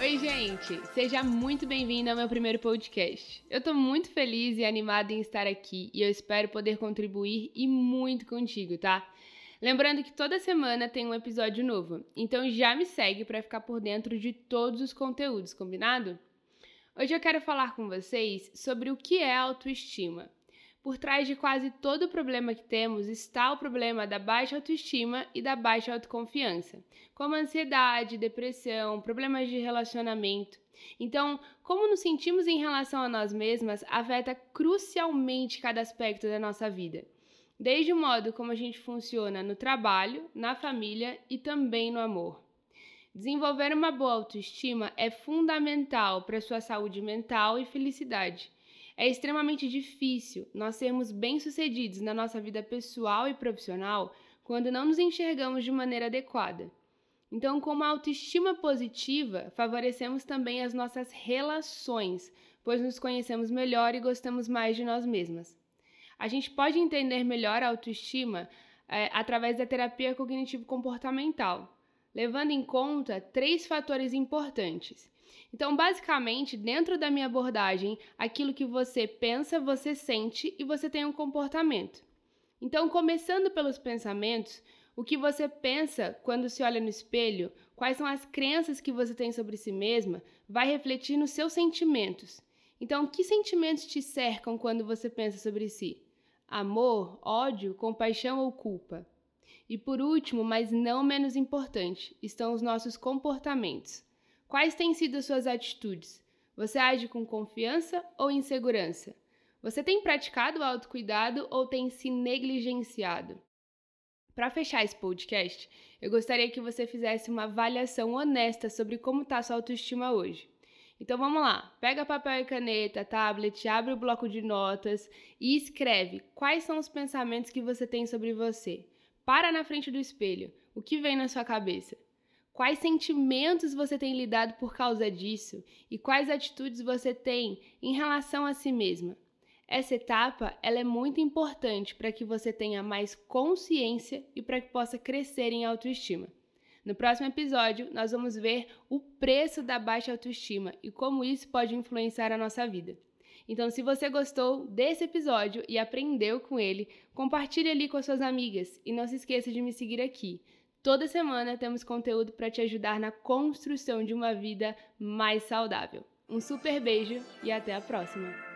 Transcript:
Oi, gente! Seja muito bem-vindo ao meu primeiro podcast. Eu tô muito feliz e animada em estar aqui e eu espero poder contribuir e muito contigo, tá? Lembrando que toda semana tem um episódio novo, então já me segue para ficar por dentro de todos os conteúdos, combinado? Hoje eu quero falar com vocês sobre o que é autoestima. Por trás de quase todo o problema que temos está o problema da baixa autoestima e da baixa autoconfiança, como ansiedade, depressão, problemas de relacionamento. Então, como nos sentimos em relação a nós mesmas afeta crucialmente cada aspecto da nossa vida, desde o modo como a gente funciona no trabalho, na família e também no amor. Desenvolver uma boa autoestima é fundamental para sua saúde mental e felicidade. É extremamente difícil nós sermos bem-sucedidos na nossa vida pessoal e profissional quando não nos enxergamos de maneira adequada. Então, com uma autoestima positiva, favorecemos também as nossas relações, pois nos conhecemos melhor e gostamos mais de nós mesmas. A gente pode entender melhor a autoestima é, através da terapia cognitivo-comportamental, levando em conta três fatores importantes. Então, basicamente, dentro da minha abordagem, aquilo que você pensa, você sente e você tem um comportamento. Então, começando pelos pensamentos, o que você pensa quando se olha no espelho, quais são as crenças que você tem sobre si mesma, vai refletir nos seus sentimentos. Então, que sentimentos te cercam quando você pensa sobre si? Amor, ódio, compaixão ou culpa? E por último, mas não menos importante, estão os nossos comportamentos. Quais têm sido as suas atitudes? Você age com confiança ou insegurança? Você tem praticado o autocuidado ou tem se negligenciado? Para fechar esse podcast, eu gostaria que você fizesse uma avaliação honesta sobre como está sua autoestima hoje. Então vamos lá, pega papel e caneta, tablet, abre o bloco de notas e escreve quais são os pensamentos que você tem sobre você. Para na frente do espelho. O que vem na sua cabeça? Quais sentimentos você tem lidado por causa disso e quais atitudes você tem em relação a si mesma? Essa etapa ela é muito importante para que você tenha mais consciência e para que possa crescer em autoestima. No próximo episódio, nós vamos ver o preço da baixa autoestima e como isso pode influenciar a nossa vida. Então, se você gostou desse episódio e aprendeu com ele, compartilhe ali com as suas amigas e não se esqueça de me seguir aqui. Toda semana temos conteúdo para te ajudar na construção de uma vida mais saudável. Um super beijo e até a próxima!